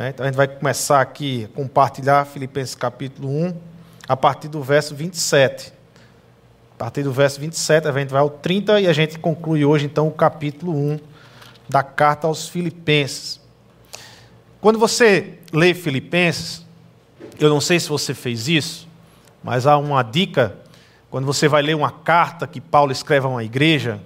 Né? Então a gente vai começar aqui a compartilhar Filipenses capítulo 1, a partir do verso 27. A partir do verso 27, a gente vai ao 30 e a gente conclui hoje então o capítulo 1 da carta aos Filipenses. Quando você lê Filipenses, eu não sei se você fez isso, mas há uma dica quando você vai ler uma carta que Paulo escreve a uma igreja,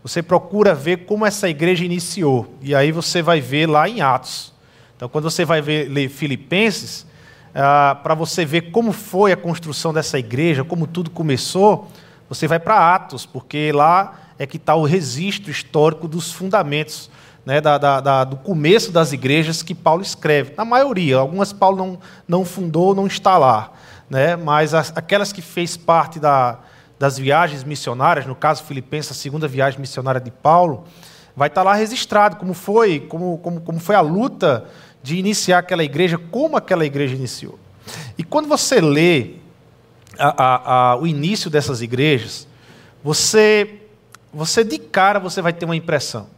você procura ver como essa igreja iniciou. E aí você vai ver lá em Atos. Então, quando você vai ver, ler Filipenses, ah, para você ver como foi a construção dessa igreja, como tudo começou, você vai para Atos, porque lá é que está o registro histórico dos fundamentos, né, da, da, da, do começo das igrejas que Paulo escreve. Na maioria, algumas Paulo não, não fundou, não está lá. Né, mas as, aquelas que fez parte da, das viagens missionárias, no caso Filipenses, a segunda viagem missionária de Paulo, vai estar tá lá registrado como foi, como, como, como foi a luta de iniciar aquela igreja, como aquela igreja iniciou. E quando você lê a, a, a, o início dessas igrejas, você, você de cara você vai ter uma impressão.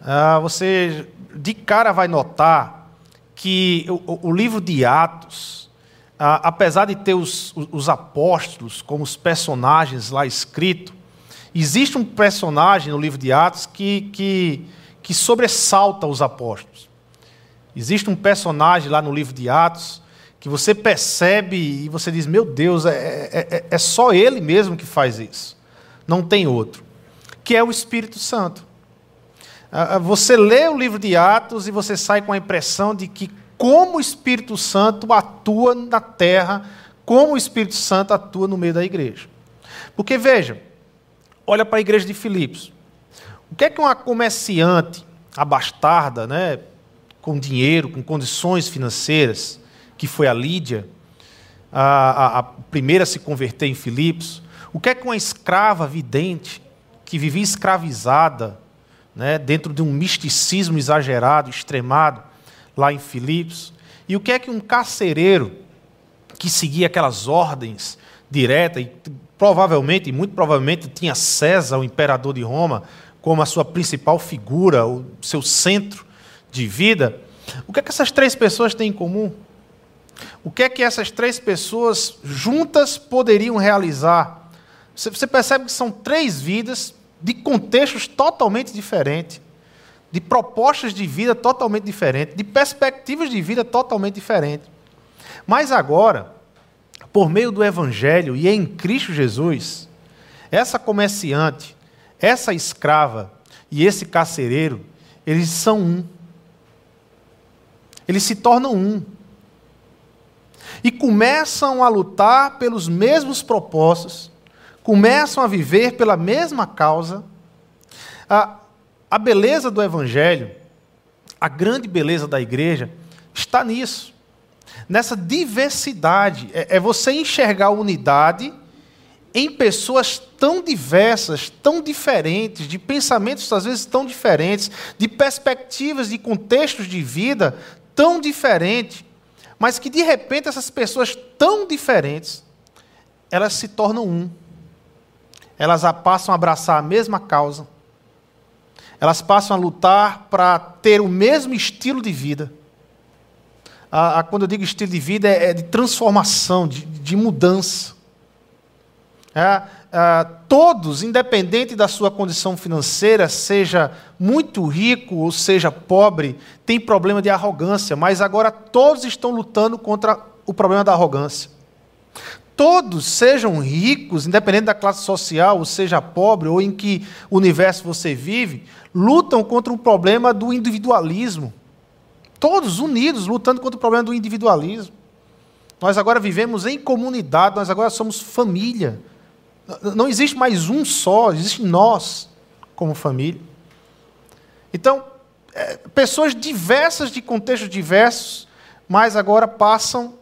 Ah, você de cara vai notar que o, o livro de Atos, ah, apesar de ter os, os apóstolos como os personagens lá escritos, existe um personagem no livro de Atos que, que, que sobressalta os apóstolos. Existe um personagem lá no livro de Atos que você percebe e você diz: Meu Deus, é, é, é, é só ele mesmo que faz isso, não tem outro, que é o Espírito Santo. Ah, ah, você lê o livro de Atos e você sai com a impressão de que, como o Espírito Santo atua na terra, como o Espírito Santo atua no meio da igreja. Porque veja, olha para a igreja de Filipos. O que é que uma comerciante abastarda, né, com dinheiro, com condições financeiras, que foi a Lídia, a, a, a primeira a se converter em Filipos. O que é que uma escrava vidente, que vivia escravizada, né, dentro de um misticismo exagerado, extremado, lá em Filipos? E o que é que um carcereiro, que seguia aquelas ordens diretas, e provavelmente, muito provavelmente, tinha César, o imperador de Roma, como a sua principal figura, o seu centro de vida, o que é que essas três pessoas têm em comum? O que é que essas três pessoas juntas poderiam realizar? Você percebe que são três vidas de contextos totalmente diferentes, de propostas de vida totalmente diferentes, de perspectivas de vida totalmente diferentes. Mas agora, por meio do Evangelho e em Cristo Jesus, essa comerciante, essa escrava e esse carcereiro, eles são um. Eles se tornam um. E começam a lutar pelos mesmos propósitos, começam a viver pela mesma causa. A, a beleza do Evangelho, a grande beleza da igreja, está nisso. Nessa diversidade. É, é você enxergar unidade em pessoas tão diversas, tão diferentes, de pensamentos às vezes tão diferentes, de perspectivas, de contextos de vida tão diferente, mas que de repente essas pessoas tão diferentes, elas se tornam um. Elas passam a abraçar a mesma causa. Elas passam a lutar para ter o mesmo estilo de vida. Ah, quando eu digo estilo de vida, é, é de transformação, de, de mudança. É, ah, todos, independente da sua condição financeira, seja muito rico ou seja pobre, tem problema de arrogância, mas agora todos estão lutando contra o problema da arrogância. Todos, sejam ricos, independente da classe social, ou seja pobre, ou em que universo você vive, lutam contra o problema do individualismo. Todos unidos, lutando contra o problema do individualismo. Nós agora vivemos em comunidade, nós agora somos família. Não existe mais um só, existe nós como família. Então, é, pessoas diversas, de contextos diversos, mas agora passam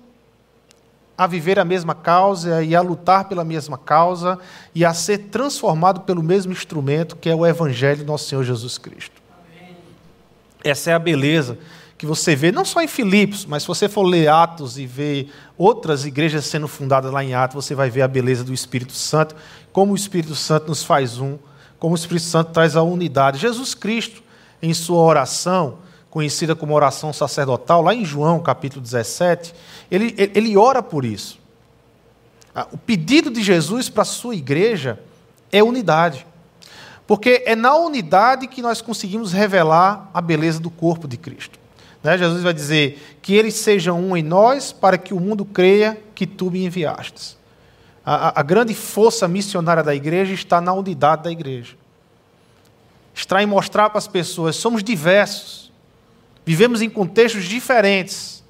a viver a mesma causa e a lutar pela mesma causa e a ser transformado pelo mesmo instrumento que é o Evangelho do nosso Senhor Jesus Cristo. Essa é a beleza que você vê, não só em Filipos, mas se você for ler Atos e ver outras igrejas sendo fundadas lá em Atos, você vai ver a beleza do Espírito Santo, como o Espírito Santo nos faz um, como o Espírito Santo traz a unidade. Jesus Cristo, em sua oração, conhecida como oração sacerdotal, lá em João capítulo 17, ele, ele ora por isso. Ah, o pedido de Jesus para a sua igreja é unidade. Porque é na unidade que nós conseguimos revelar a beleza do corpo de Cristo. Né? Jesus vai dizer que eles sejam um em nós, para que o mundo creia que tu me enviastes. A, a, grande força missionária da igreja está na unidade da igreja. Está em mostrar para as pessoas: somos diversos, vivemos em contextos diferentes,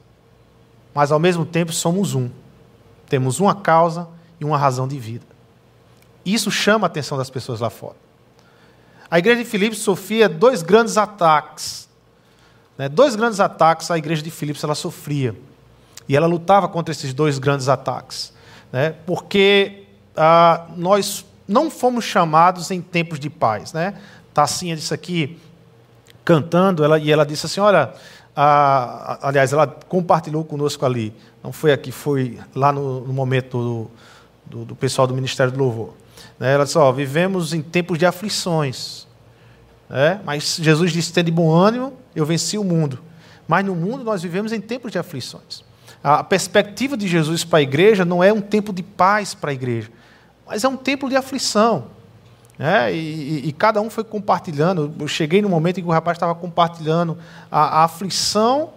mas ao mesmo tempo somos um. Temos uma causa e uma razão de vida. Isso chama a atenção das pessoas lá fora. A igreja de Filipos sofria dois grandes ataques. Né? Dois grandes ataques a igreja de Filipos ela sofria. E ela lutava contra esses dois grandes ataques. Né? Porque ah, nós não fomos chamados em tempos de paz. Né? Tacinha disse aqui, cantando, ela, e ela disse assim: Olha, ah, aliás, ela compartilhou conosco ali. Não foi aqui, foi lá no, no momento do, do, do pessoal do Ministério do Louvor. Né? Ela disse: ó, vivemos em tempos de aflições. Né? Mas Jesus disse: tem de bom ânimo, eu venci o mundo. Mas no mundo nós vivemos em tempos de aflições. A perspectiva de Jesus para a igreja não é um tempo de paz para a igreja, mas é um tempo de aflição. E, e, e, cada um foi compartilhando. Eu cheguei no momento em que o rapaz estava compartilhando a, a aflição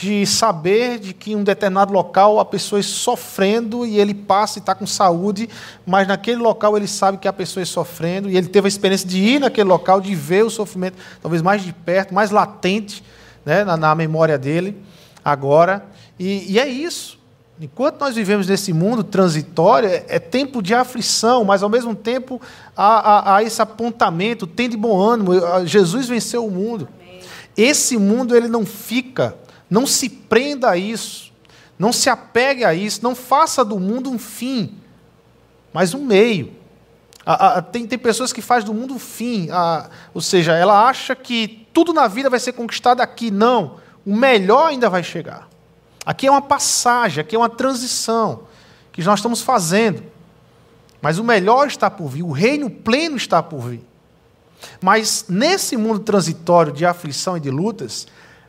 de saber de que em um determinado local a pessoa está sofrendo e ele passa e está com saúde, mas naquele local ele sabe que a pessoa está sofrendo e ele teve a experiência de ir naquele local, de ver o sofrimento talvez mais de perto, mais latente né, na, na memória dele agora. E, e, é isso. Enquanto nós vivemos nesse mundo transitório, é, é tempo de aflição, mas ao mesmo tempo há, há, há esse apontamento, tem de bom ânimo. Jesus venceu o mundo. Esse mundo ele não fica não se prenda a isso. Não se apegue a isso. Não faça do mundo um fim, mas um meio. tem, tem pessoas que fazem do mundo um fim. ou seja, ela acha que tudo na vida vai ser conquistado aqui. Não. O melhor ainda vai chegar. Aqui é uma passagem, aqui é uma transição que nós estamos fazendo. Mas o melhor está por vir, o reino pleno está por vir. Mas nesse mundo transitório de aflição e de lutas,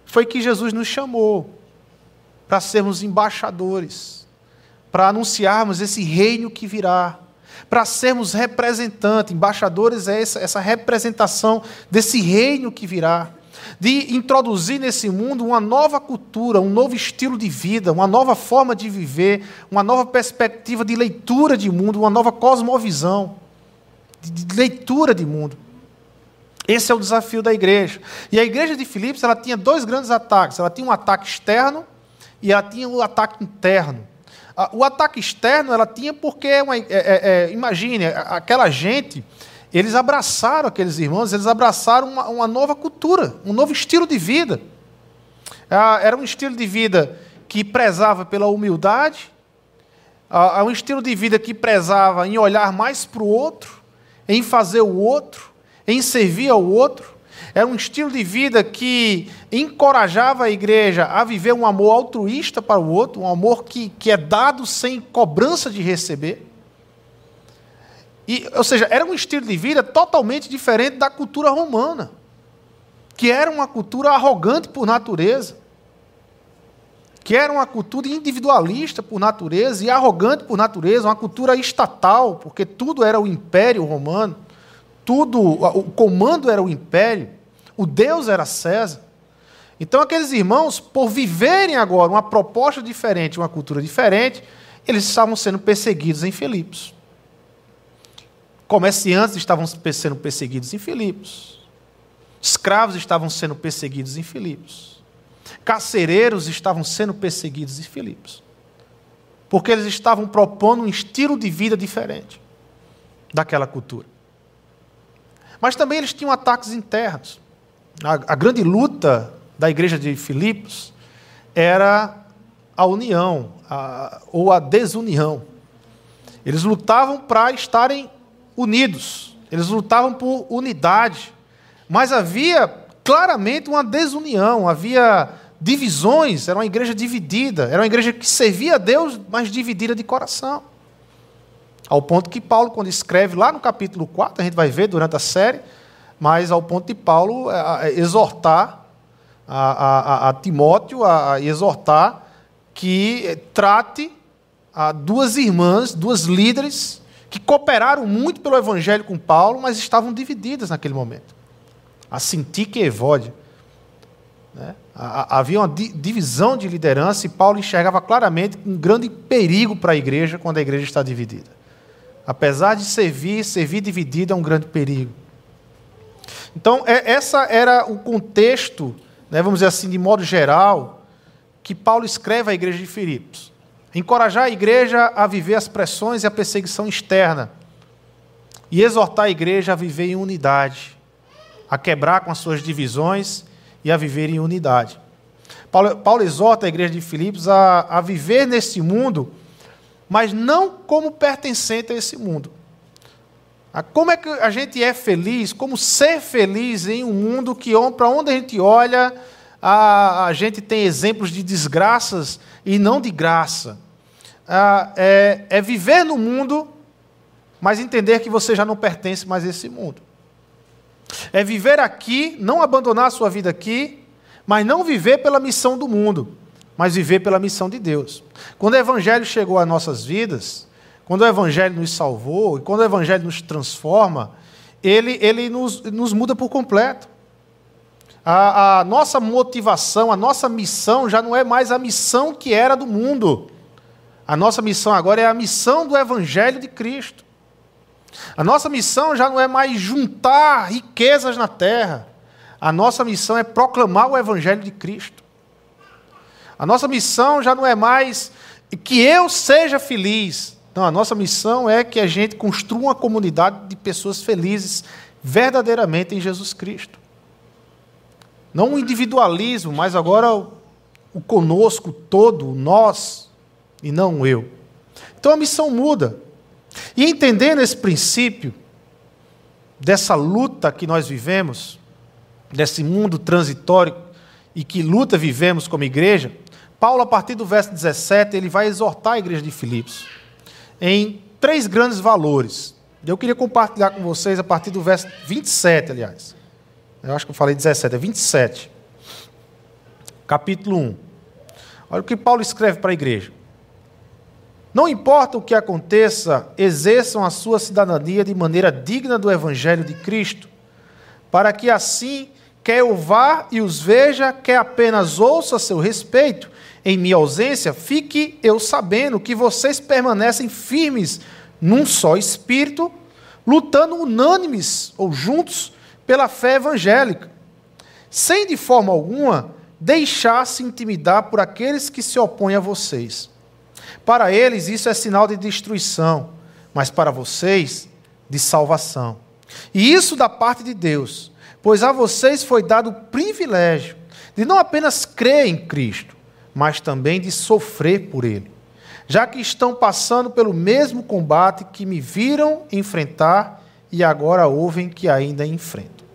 foi que Jesus nos chamou para sermos embaixadores, para anunciarmos esse reino que virá, para sermos representantes. Embaixadores é essa, essa representação desse reino que virá de introduzir nesse mundo uma nova cultura, um novo estilo de vida, uma nova forma de viver, uma nova perspectiva de leitura de mundo, uma nova cosmovisão, de leitura de mundo. Esse é o desafio da igreja. E a igreja de Filipos ela tinha dois grandes ataques. Ela tinha um ataque externo e ela tinha um ataque interno. O ataque externo ela tinha porque, é uma, é, é, é, imagine, aquela gente, eles abraçaram aqueles irmãos, eles abraçaram uma, uma nova cultura, um novo estilo de vida. Era um estilo de vida que prezava pela humildade, um estilo de vida que prezava em olhar mais para o outro, em fazer o outro, em servir ao outro. Era um estilo de vida que encorajava a igreja a viver um amor altruísta para o outro, um amor que, que é dado sem cobrança de receber. E, ou seja, era um estilo de vida totalmente diferente da cultura romana, que era uma cultura arrogante por natureza, que era uma cultura individualista por natureza e arrogante por natureza, uma cultura estatal, porque tudo era o império romano tudo, o comando era o império, o Deus era César. Então, aqueles irmãos, por viverem agora uma proposta diferente, uma cultura diferente, eles estavam sendo perseguidos em Filipos. Comerciantes estavam sendo perseguidos em Filipos. Escravos estavam sendo perseguidos em Filipos. Carcereiros estavam sendo perseguidos em Filipos. Porque eles estavam propondo um estilo de vida diferente daquela cultura. Mas também eles tinham ataques internos. A, a grande luta da igreja de Filipos era a união, a, ou a desunião. Eles lutavam para estarem unidos, eles lutavam por unidade, mas havia claramente uma desunião, havia divisões, era uma igreja dividida, era uma igreja que servia a Deus, mas dividida de coração. Ao ponto que Paulo, quando escreve lá no capítulo 4, a gente vai ver durante a série, mas ao ponto de Paulo é, é, exortar a, a, a Timóteo a, a, exortar que trate a duas irmãs, duas líderes, que cooperaram muito pelo evangelho com Paulo, mas estavam divididas naquele momento. A Sintique e Evódia. Né? Havia uma divisão de liderança e Paulo enxergava claramente um grande perigo para a igreja quando a igreja está dividida. Apesar de servir, servir dividido é um grande perigo. Então, é, essa era o contexto, né, vamos dizer assim, de modo geral, que Paulo escreve à igreja de Filipos. Encorajar a igreja a viver as pressões e a perseguição externa. E exortar a igreja a viver em unidade, a quebrar com as suas divisões e a viver em unidade. Paulo, Paulo exorta a igreja de Filipos a, a viver nesse mundo, mas não como pertencente a esse mundo. Como é que a gente é feliz? Como ser feliz em um mundo que, para onde a gente olha, a, a, gente tem exemplos de desgraças e não de graça. é, é viver no mundo, mas entender que você já não pertence mais a esse mundo. É viver aqui, não abandonar a sua vida aqui, mas não viver pela missão do mundo, mas viver pela missão de Deus. Quando o Evangelho chegou às nossas vidas, quando o Evangelho nos salvou, e quando o Evangelho nos transforma, ele, ele nos, nos muda por completo. A, a, nossa motivação, a nossa missão já não é mais a missão que era do mundo. A nossa missão agora é a missão do Evangelho de Cristo. A nossa missão já não é mais juntar riquezas na terra. A nossa missão é proclamar o Evangelho de Cristo. A nossa missão já não é mais que eu seja feliz. Não, a nossa missão é que a gente construa uma comunidade de pessoas felizes verdadeiramente em Jesus Cristo. Não o individualismo, mas agora o, conosco todo, o nós, e não o eu. Então a missão muda. E entendendo esse princípio, dessa luta que nós vivemos, desse mundo transitório e que luta vivemos como igreja, Paulo, a partir do verso 17, ele vai exortar a igreja de Filipos em três grandes valores. Eu queria compartilhar com vocês a partir do verso 27, aliás. Eu acho que eu falei 17, é 27. Capítulo 1. Olha o que Paulo escreve para a igreja. Não importa o que aconteça, exerçam a sua cidadania de maneira digna do Evangelho de Cristo, para que assim, quer eu vá e os veja, quer apenas ouça a seu respeito, em minha ausência, fique eu sabendo que vocês permanecem firmes num só espírito, lutando unânimes ou juntos pela fé evangélica, sem de forma alguma deixar-se intimidar por aqueles que se opõem a vocês. Para eles isso é sinal de destruição, mas para vocês, de salvação. E isso da parte de Deus, pois a vocês foi dado o privilégio de não apenas crer em Cristo, mas também de sofrer por Ele, já que estão passando pelo mesmo combate que me viram enfrentar e agora ouvem que ainda enfrentam.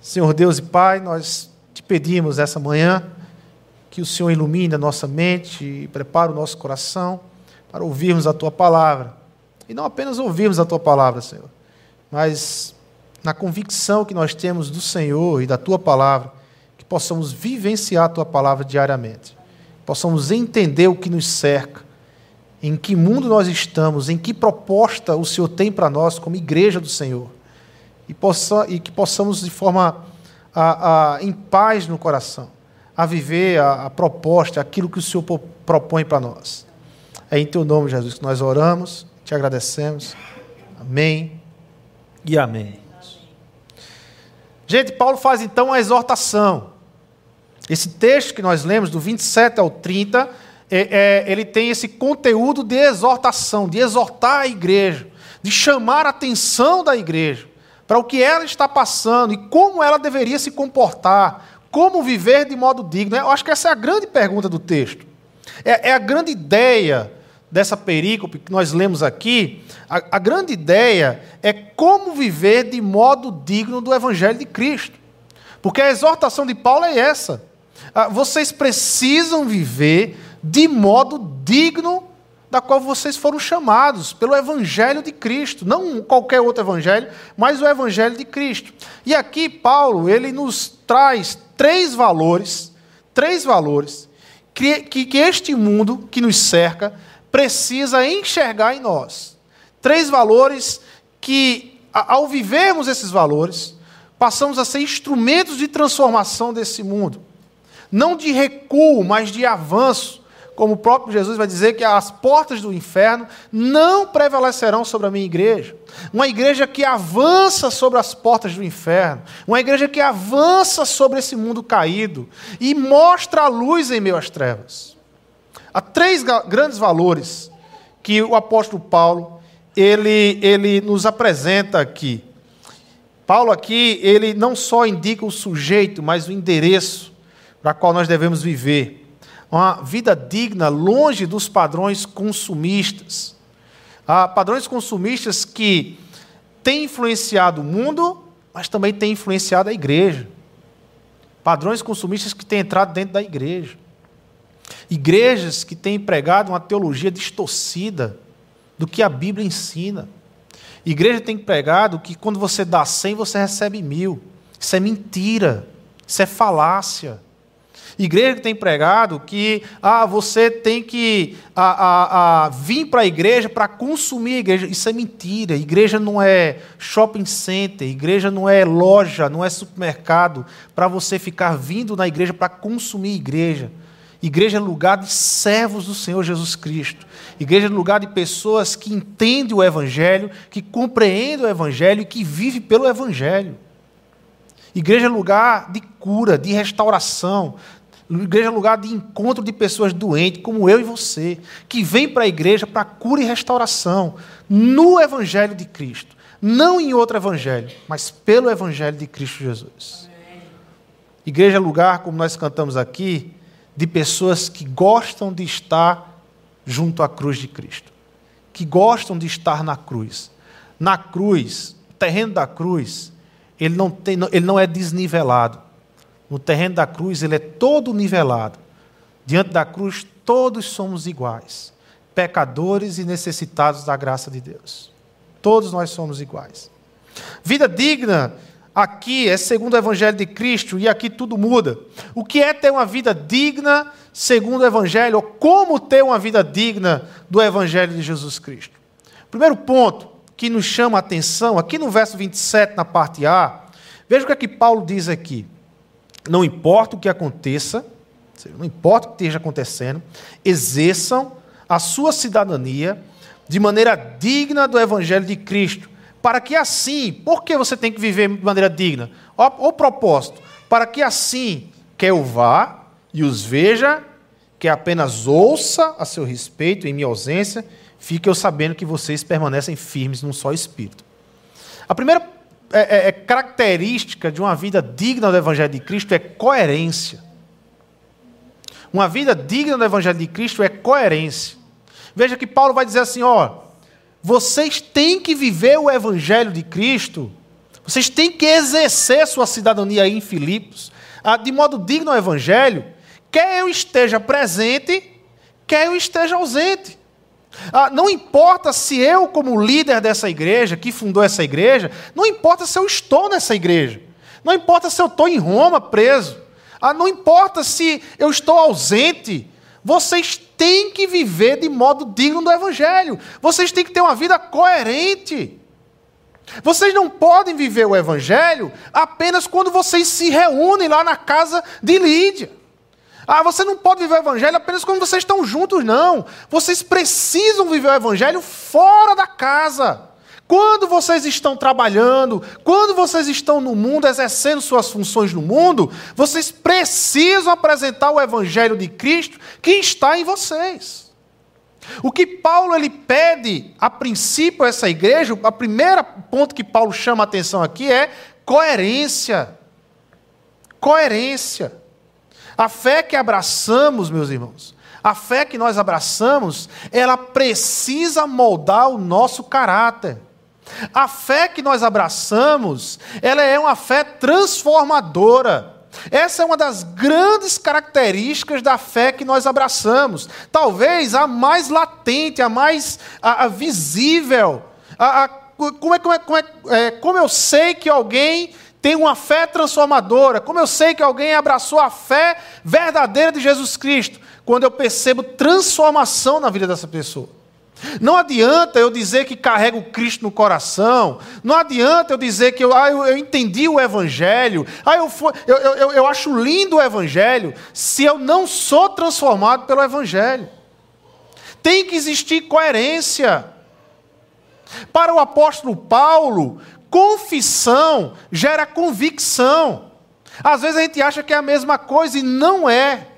Senhor Deus e Pai, nós te pedimos essa manhã que o Senhor ilumine a nossa mente e prepare o nosso coração para ouvirmos a tua palavra. E não apenas ouvirmos a tua palavra, Senhor, mas na convicção que nós temos do Senhor e da tua palavra, possamos vivenciar a tua palavra diariamente. Possamos entender o que nos cerca, em que mundo nós estamos, em que proposta o Senhor tem para nós como igreja do Senhor. E, possa, e que possamos, de forma a, a, em paz no coração, a viver a, a proposta, aquilo que o Senhor propõe para nós. É em teu nome, Jesus, que nós oramos, te agradecemos. Amém e amém. Gente, Paulo faz então uma exortação. Esse texto que nós lemos, do 27 ao 30, é, é, ele tem esse conteúdo de exortação, de exortar a igreja, de chamar a atenção da igreja para o que ela está passando e como ela deveria se comportar, como viver de modo digno? Eu acho que essa é a grande pergunta do texto. É, é a grande ideia dessa perícope que nós lemos aqui. A, a grande ideia é como viver de modo digno do Evangelho de Cristo. Porque a exortação de Paulo é essa. Ah, vocês precisam viver de modo digno da qual vocês foram chamados pelo Evangelho de Cristo, não qualquer outro evangelho, mas o Evangelho de Cristo. E aqui Paulo ele nos traz três valores, três valores que, que, que este mundo que nos cerca precisa enxergar em nós. Três valores que, ao vivermos esses valores, passamos a ser instrumentos de transformação desse mundo. Não de recuo, mas de avanço. Como o próprio Jesus vai dizer que as portas do inferno não prevalecerão sobre a minha igreja. Uma igreja que avança sobre as portas do inferno. Uma igreja que avança sobre esse mundo caído e mostra a luz em meio às trevas. Há três grandes valores que o apóstolo Paulo ele, ele nos apresenta aqui. Paulo aqui, ele não só indica o sujeito, mas o endereço para qual nós devemos viver. Uma vida digna, longe dos padrões consumistas. Há padrões consumistas que têm influenciado o mundo, mas também têm influenciado a igreja. Padrões consumistas que têm entrado dentro da igreja. Igrejas que têm pregado uma teologia distorcida do que a Bíblia ensina. Igreja tem pregado que quando você dá 100, você recebe mil. Isso é mentira. Isso é falácia. Igreja que tem pregado que ah, você tem que ah, ah vir para a igreja para consumir a igreja. Isso é mentira. Igreja não é shopping center, igreja não é loja, não é supermercado para você ficar vindo na igreja para consumir a igreja. Igreja é lugar de servos do Senhor Jesus Cristo. Igreja é lugar de pessoas que entendem o Evangelho, que compreendem o Evangelho e que vivem pelo Evangelho. Igreja é lugar de cura, de restauração. Igreja é lugar de encontro de pessoas doentes, como eu e você, que vêm para a igreja para cura e restauração, no Evangelho de Cristo. Não em outro Evangelho, mas pelo Evangelho de Cristo Jesus. Igreja é lugar, como nós cantamos aqui, de pessoas que gostam de estar junto à cruz de Cristo, que gostam de estar na cruz. Na cruz, terreno da cruz, ele não, tem, ele não é desnivelado. No terreno da cruz, ele é todo nivelado. Diante da cruz, todos somos iguais, pecadores e necessitados da graça de Deus. Todos nós somos iguais. Vida digna aqui é segundo o Evangelho de Cristo e aqui tudo muda. O que é ter uma vida digna segundo o Evangelho, ou como ter uma vida digna do Evangelho de Jesus Cristo? Primeiro ponto que nos chama a atenção, aqui no verso 27, na parte A, veja o que é que Paulo diz aqui. Não importa o que aconteça, não importa o que esteja acontecendo, exerçam a sua cidadania de maneira digna do Evangelho de Cristo para que assim, por que você tem que viver de maneira digna? O, propósito, para que assim, quer eu vá e os veja, que apenas ouça a seu respeito em minha ausência, fique eu sabendo que vocês permanecem firmes num só espírito. A primeira é, é, é característica de uma vida digna do Evangelho de Cristo é coerência. Uma vida digna do Evangelho de Cristo é coerência. Veja que Paulo vai dizer assim: ó, vocês têm que viver o evangelho de Cristo. Vocês têm que exercer sua cidadania aí em Filipos, ah, de modo digno ao evangelho, quer eu esteja presente, quer eu esteja ausente. Ah, não importa se eu, como líder dessa igreja, que fundou essa igreja, não importa se eu estou nessa igreja, não importa se eu estou em Roma preso, ah, não importa se eu estou ausente, vocês têm que viver de modo digno do Evangelho. Vocês têm que ter uma vida coerente. Vocês não podem viver o Evangelho apenas quando vocês se reúnem lá na casa de Lídia. Ah, você não pode viver o Evangelho apenas quando vocês estão juntos, não. Vocês precisam viver o Evangelho fora da casa. Quando vocês estão trabalhando, quando vocês estão no mundo, exercendo suas funções no mundo, vocês precisam apresentar o Evangelho de Cristo que está em vocês. O que Paulo ele pede a princípio a essa igreja, a primeira ponto que Paulo chama a atenção aqui é coerência. Coerência. A fé que abraçamos, meus irmãos, a fé que nós abraçamos, ela precisa moldar o nosso caráter. A fé que nós abraçamos, ela é uma fé transformadora. Essa é uma das grandes características da fé que nós abraçamos. Talvez a mais latente, a mais a, a visível. A, como, é, como, é, como, é, é, como eu sei que alguém tenho uma fé transformadora? Como eu sei que alguém abraçou a fé verdadeira de Jesus Cristo? Quando eu percebo transformação na vida dessa pessoa. Não adianta eu dizer que carrego Cristo no coração, não adianta eu dizer que eu, ah, eu, eu entendi o Evangelho, ah, eu, eu, eu, eu acho lindo o Evangelho, se eu não sou transformado pelo Evangelho. Tem que existir coerência. Para o apóstolo Paulo, confissão gera convicção. Às vezes a gente acha que é a mesma coisa e não é.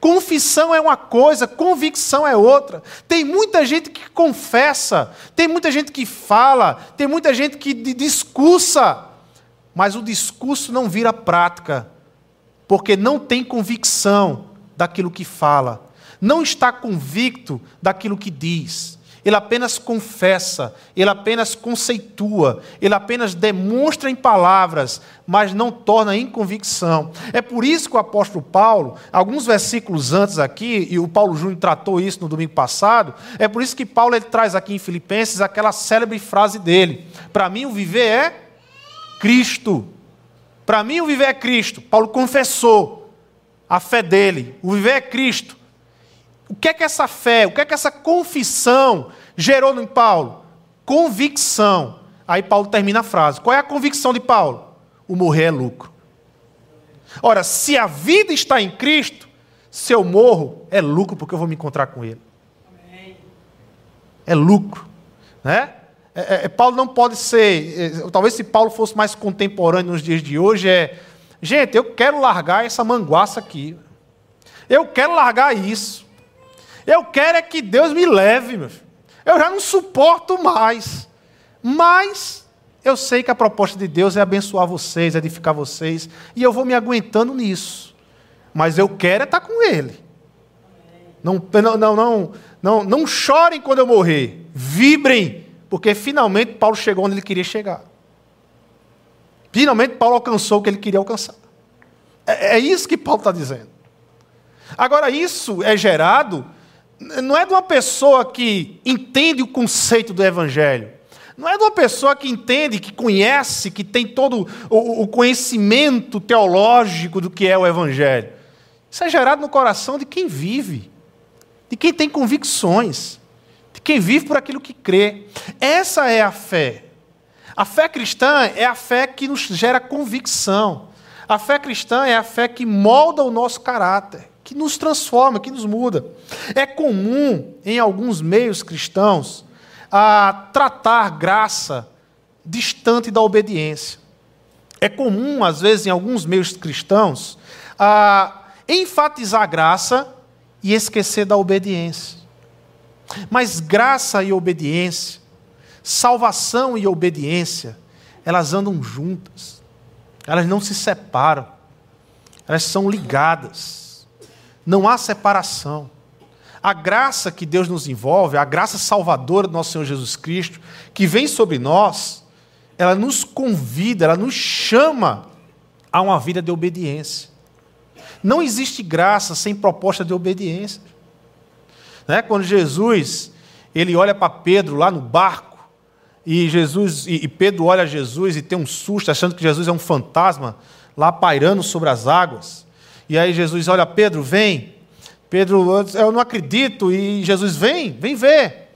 Confissão é uma coisa, convicção é outra. Tem muita gente que confessa, tem muita gente que fala, tem muita gente que discursa, mas o discurso não vira prática, porque não tem convicção daquilo que fala, não está convicto daquilo que diz ele apenas confessa, ele apenas conceitua, ele apenas demonstra em palavras, mas não torna em convicção. É por isso que o apóstolo Paulo, alguns versículos antes aqui, e o Paulo Júnior tratou isso no domingo passado, é por isso que Paulo ele traz aqui em Filipenses aquela célebre frase dele: Para mim o viver é Cristo. Para mim o viver é Cristo. Paulo confessou a fé dele, o viver é Cristo. O que é que essa fé, o que é que essa confissão gerou em Paulo? Convicção. Aí Paulo termina a frase. Qual é a convicção de Paulo? O morrer é lucro. Ora, se a vida está em Cristo, se eu morro, é lucro porque eu vou me encontrar com Ele. É lucro. Né? É, é, é, Paulo não pode ser. É, talvez se Paulo fosse mais contemporâneo nos dias de hoje, é. Gente, eu quero largar essa manguaça aqui. Eu quero largar isso. Eu quero é que Deus me leve, meu filho. Eu já não suporto mais. Mas eu sei que a proposta de Deus é abençoar vocês, edificar vocês, e eu vou me aguentando nisso. Mas eu quero é estar com Ele. Não, não, não, não, não, não chorem quando eu morrer. Vibrem, porque finalmente Paulo chegou onde ele queria chegar. Finalmente Paulo alcançou o que ele queria alcançar. É, é isso que Paulo está dizendo. Agora, isso é gerado não é de uma pessoa que entende o conceito do Evangelho. Não é de uma pessoa que entende, que conhece, que tem todo o, conhecimento teológico do que é o Evangelho. Isso é gerado no coração de quem vive, de quem tem convicções, de quem vive por aquilo que crê. Essa é a fé. A fé cristã é a fé que nos gera convicção. A fé cristã é a fé que molda o nosso caráter que nos transforma, que nos muda. É comum em alguns meios cristãos a tratar graça distante da obediência. É comum, às vezes, em alguns meios cristãos, a enfatizar graça e esquecer da obediência. Mas graça e obediência, salvação e obediência, elas andam juntas. Elas não se separam. Elas são ligadas. Não há separação. A graça que Deus nos envolve, a graça salvadora do nosso Senhor Jesus Cristo, que vem sobre nós, ela nos convida, ela nos chama a uma vida de obediência. Não existe graça sem proposta de obediência. Né? Quando Jesus ele olha para Pedro lá no barco, e Jesus e Pedro olha Jesus e tem um susto, achando que Jesus é um fantasma lá pairando sobre as águas. E aí Jesus olha, Pedro, vem. Pedro, eu não acredito. E Jesus, vem, vem ver.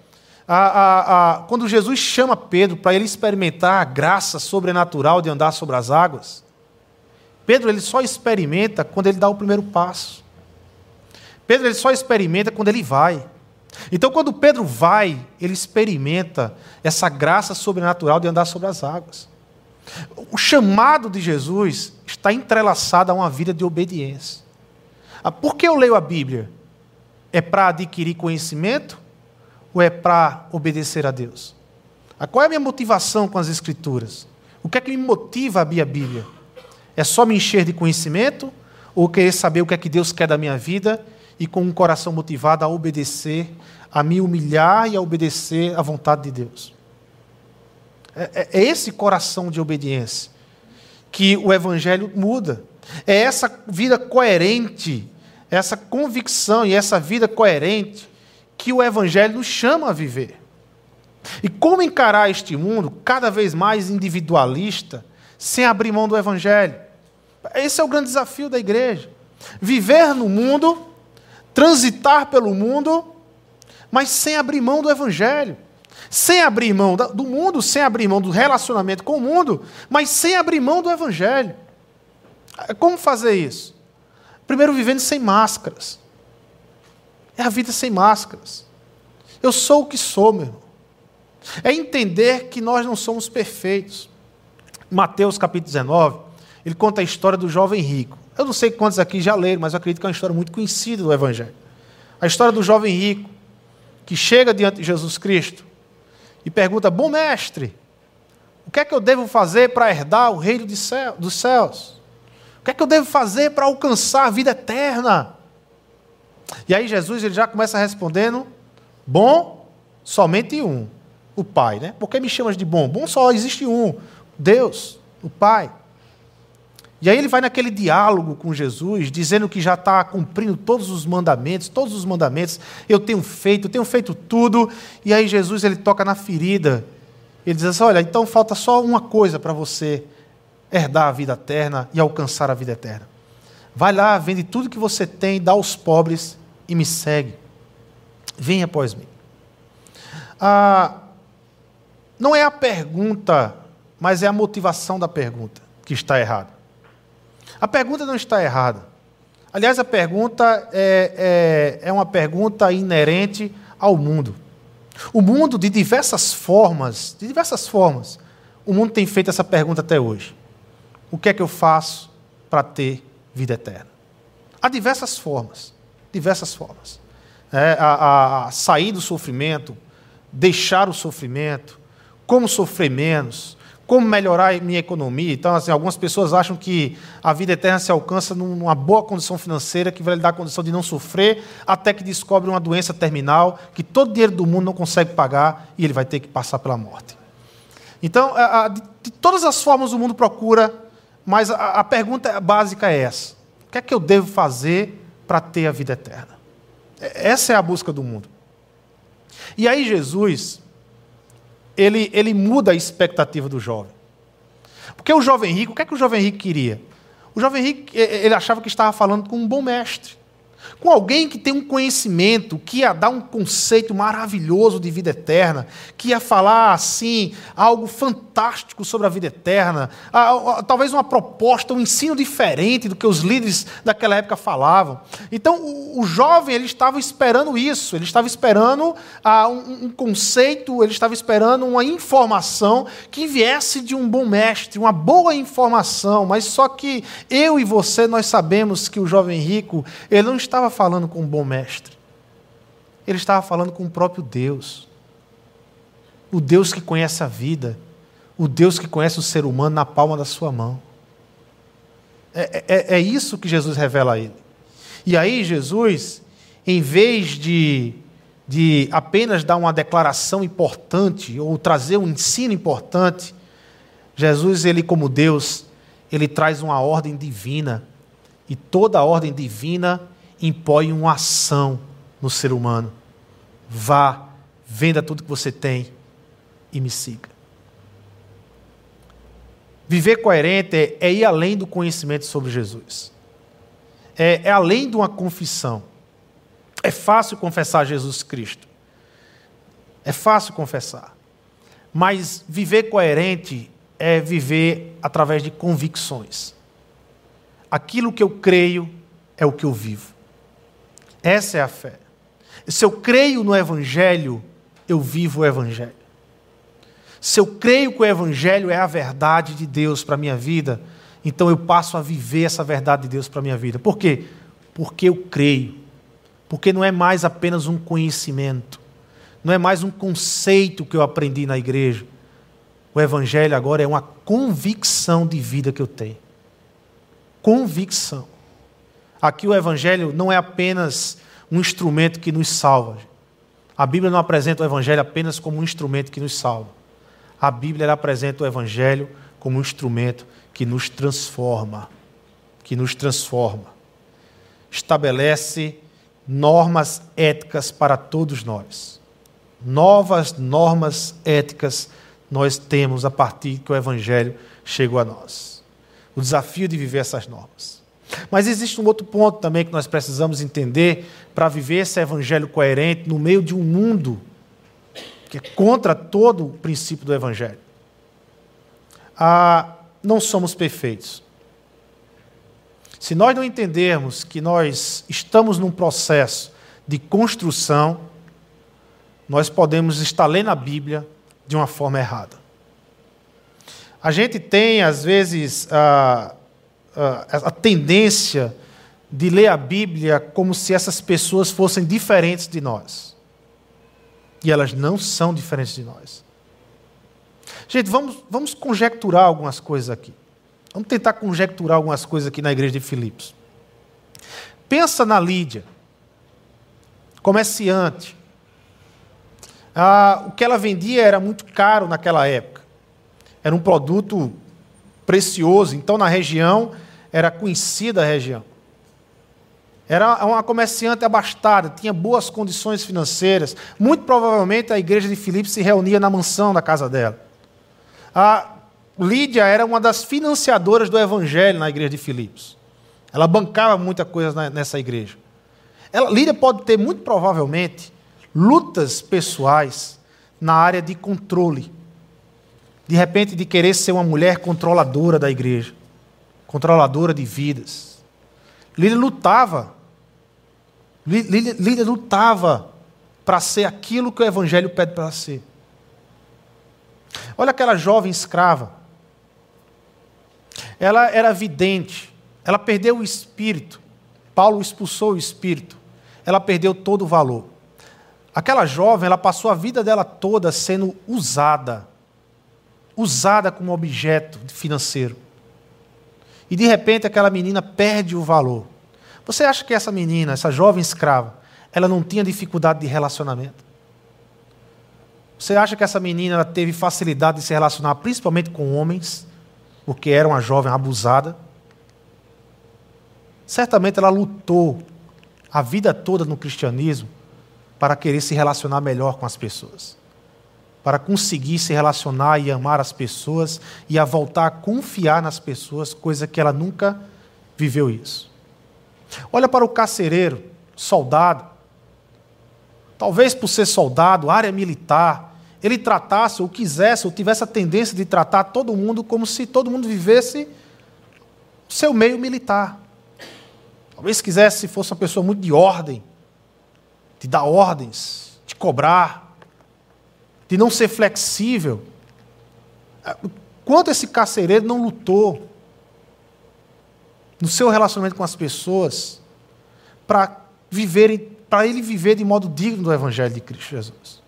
A, a, a, quando Jesus chama Pedro para ele experimentar a graça sobrenatural de andar sobre as águas, Pedro ele só experimenta quando ele dá o primeiro passo. Pedro ele só experimenta quando ele vai. Então, quando Pedro vai, ele experimenta essa graça sobrenatural de andar sobre as águas. O chamado de Jesus está entrelaçado a uma vida de obediência. Ah, por que eu leio a Bíblia? É para adquirir conhecimento ou é para obedecer a Deus? Ah, qual é a minha motivação com as Escrituras? O que é que me motiva a abrir a Bíblia? É só me encher de conhecimento ou querer saber o que é que Deus quer da minha vida e com um coração motivado a obedecer, a me humilhar e a obedecer à vontade de Deus? É, é, é esse coração de obediência que o Evangelho muda. É essa vida coerente, essa convicção e essa vida coerente que o Evangelho nos chama a viver. E como encarar este mundo cada vez mais individualista, sem abrir mão do Evangelho. Esse é o grande desafio da igreja. Viver no mundo, transitar pelo mundo, mas sem abrir mão do Evangelho. Sem abrir mão do mundo, sem abrir mão do relacionamento com o mundo, mas sem abrir mão do Evangelho. Como fazer isso? Primeiro, vivendo sem máscaras. É a vida sem máscaras. Eu sou o que sou, meu irmão. É entender que nós não somos perfeitos. Mateus capítulo 19, ele conta a história do jovem rico. Eu não sei quantos aqui já leram, mas eu acredito que é uma história muito conhecida do Evangelho. A história do jovem rico que chega diante de Jesus Cristo e pergunta: Bom mestre, o que é que eu devo fazer para herdar o reino dos céus? O que é que eu devo fazer para alcançar a vida eterna? E aí Jesus ele já começa respondendo: Bom, somente um, o Pai, né? Por que me chamas de bom? Bom só existe um, Deus, o Pai. E aí ele vai naquele diálogo com Jesus, dizendo que já está cumprindo todos os mandamentos, todos os mandamentos, eu tenho feito, eu tenho feito tudo. E aí Jesus ele toca na ferida. Ele diz assim: olha, então falta só uma coisa para você herdar a vida eterna e alcançar a vida eterna. Vai lá, vende tudo que você tem, dá aos pobres e me segue. Venha após mim. Ah, não é a pergunta, mas é a motivação da pergunta que está errada. A pergunta não está errada. Aliás, a pergunta é, é, é uma pergunta inerente ao mundo. O mundo, de diversas formas, de diversas formas, o mundo tem feito essa pergunta até hoje. O que é que eu faço para ter vida eterna? Há diversas formas, diversas formas. É, a, a, sair do sofrimento, deixar o sofrimento, como sofrer menos, como melhorar minha economia. Então, assim, algumas pessoas acham que a vida eterna se alcança numa boa condição financeira que vai lhe dar a condição de não sofrer, até que descobre uma doença terminal que todo dinheiro do mundo não consegue pagar e ele vai ter que passar pela morte. Então, de todas as formas o mundo procura, mas a pergunta básica é essa: o que é que eu devo fazer para ter a vida eterna? Essa é a busca do mundo. E aí Jesus ele, ele muda a expectativa do jovem. Porque o jovem rico, o que é que o jovem rico queria? O jovem rico, ele achava que estava falando com um bom mestre com alguém que tem um conhecimento, que ia dar um conceito maravilhoso de vida eterna, que ia falar assim algo fantástico sobre a vida eterna, talvez uma proposta, um ensino diferente do que os líderes daquela época falavam. Então, o, jovem ele estava esperando isso, ele estava esperando ah, um, conceito, ele estava esperando uma informação que viesse de um bom mestre, uma boa informação. Mas só que eu e você nós sabemos que o jovem rico ele não estava falando com um bom mestre. Ele estava falando com o próprio Deus. O Deus que conhece a vida. O Deus que conhece o ser humano na palma da sua mão. É, é, é isso que Jesus revela a ele. E aí, Jesus, em vez de, de apenas dar uma declaração importante ou trazer um ensino importante, Jesus, ele como Deus, ele traz uma ordem divina. E toda a ordem divina impõe uma ação no ser humano. Vá, venda tudo que você tem e me siga. Viver coerente é, é ir além do conhecimento sobre Jesus. É, é além de uma confissão. É fácil confessar Jesus Cristo. É fácil confessar. Mas viver coerente é viver através de convicções. Aquilo que eu creio é o que eu vivo. Essa é a fé. Se eu creio no Evangelho, eu vivo o Evangelho. Se eu creio que o Evangelho é a verdade de Deus para a minha vida, então eu passo a viver essa verdade de Deus para a minha vida. Por quê? Porque eu creio. Porque não é mais apenas um conhecimento, não é mais um conceito que eu aprendi na igreja. O Evangelho agora é uma convicção de vida que eu tenho. Convicção. Aqui o Evangelho não é apenas um instrumento que nos salva. A Bíblia não apresenta o Evangelho apenas como um instrumento que nos salva. A Bíblia apresenta o Evangelho como um instrumento que nos transforma. Que nos transforma. Estabelece normas éticas para todos nós. Novas normas éticas nós temos a partir que o Evangelho chegou a nós. O desafio de viver essas normas. Mas existe um outro ponto também que nós precisamos entender para viver esse evangelho coerente no meio de um mundo que é contra todo o princípio do evangelho. Ah, não somos perfeitos. Se nós não entendermos que nós estamos num processo de construção, nós podemos estar lendo a Bíblia de uma forma errada. A gente tem, às vezes, a, a, a tendência de ler a Bíblia como se essas pessoas fossem diferentes de nós. E elas não são diferentes de nós. Gente, vamos, vamos conjecturar algumas coisas aqui. Vamos tentar conjecturar algumas coisas aqui na igreja de Filipos. Pensa na Lídia, comerciante. Ah, o que ela vendia era muito caro naquela época. Era um produto precioso, então na região era conhecida a região. Era uma comerciante abastada, tinha boas condições financeiras. Muito provavelmente a igreja de Filipos se reunia na mansão da casa dela. A Lídia era uma das financiadoras do evangelho na igreja de Filipos. Ela bancava muita coisa nessa igreja. Ela, Lídia pode ter, muito provavelmente, lutas pessoais na área de controle. De repente, de querer ser uma mulher controladora da igreja, controladora de vidas. Lídia lutava. Lídia, lutava para ser aquilo que o evangelho pede para ser. Olha aquela jovem escrava. Ela era vidente, ela perdeu o espírito. Paulo expulsou o espírito. Ela perdeu todo o valor. Aquela jovem, ela passou a vida dela toda sendo usada, usada como objeto financeiro. E de repente aquela menina perde o valor. Você acha que essa menina, essa jovem escrava, ela não tinha dificuldade de relacionamento? Você acha que essa menina teve facilidade de se relacionar principalmente com homens, porque era uma jovem abusada? Certamente ela lutou a vida toda no cristianismo para querer se relacionar melhor com as pessoas. Para conseguir se relacionar e amar as pessoas e a voltar a confiar nas pessoas, coisa que ela nunca viveu isso. Olha para o carcereiro, soldado. Talvez por ser soldado, área militar, ele tratasse, ou quisesse, ou tivesse a tendência de tratar todo mundo como se todo mundo vivesse seu meio militar. Talvez quisesse, fosse uma pessoa muito de ordem, de dar ordens, de cobrar, de não ser flexível. Quanto esse carcereiro não lutou no seu relacionamento com as pessoas para viver, para ele viver de modo digno do Evangelho de Cristo Jesus.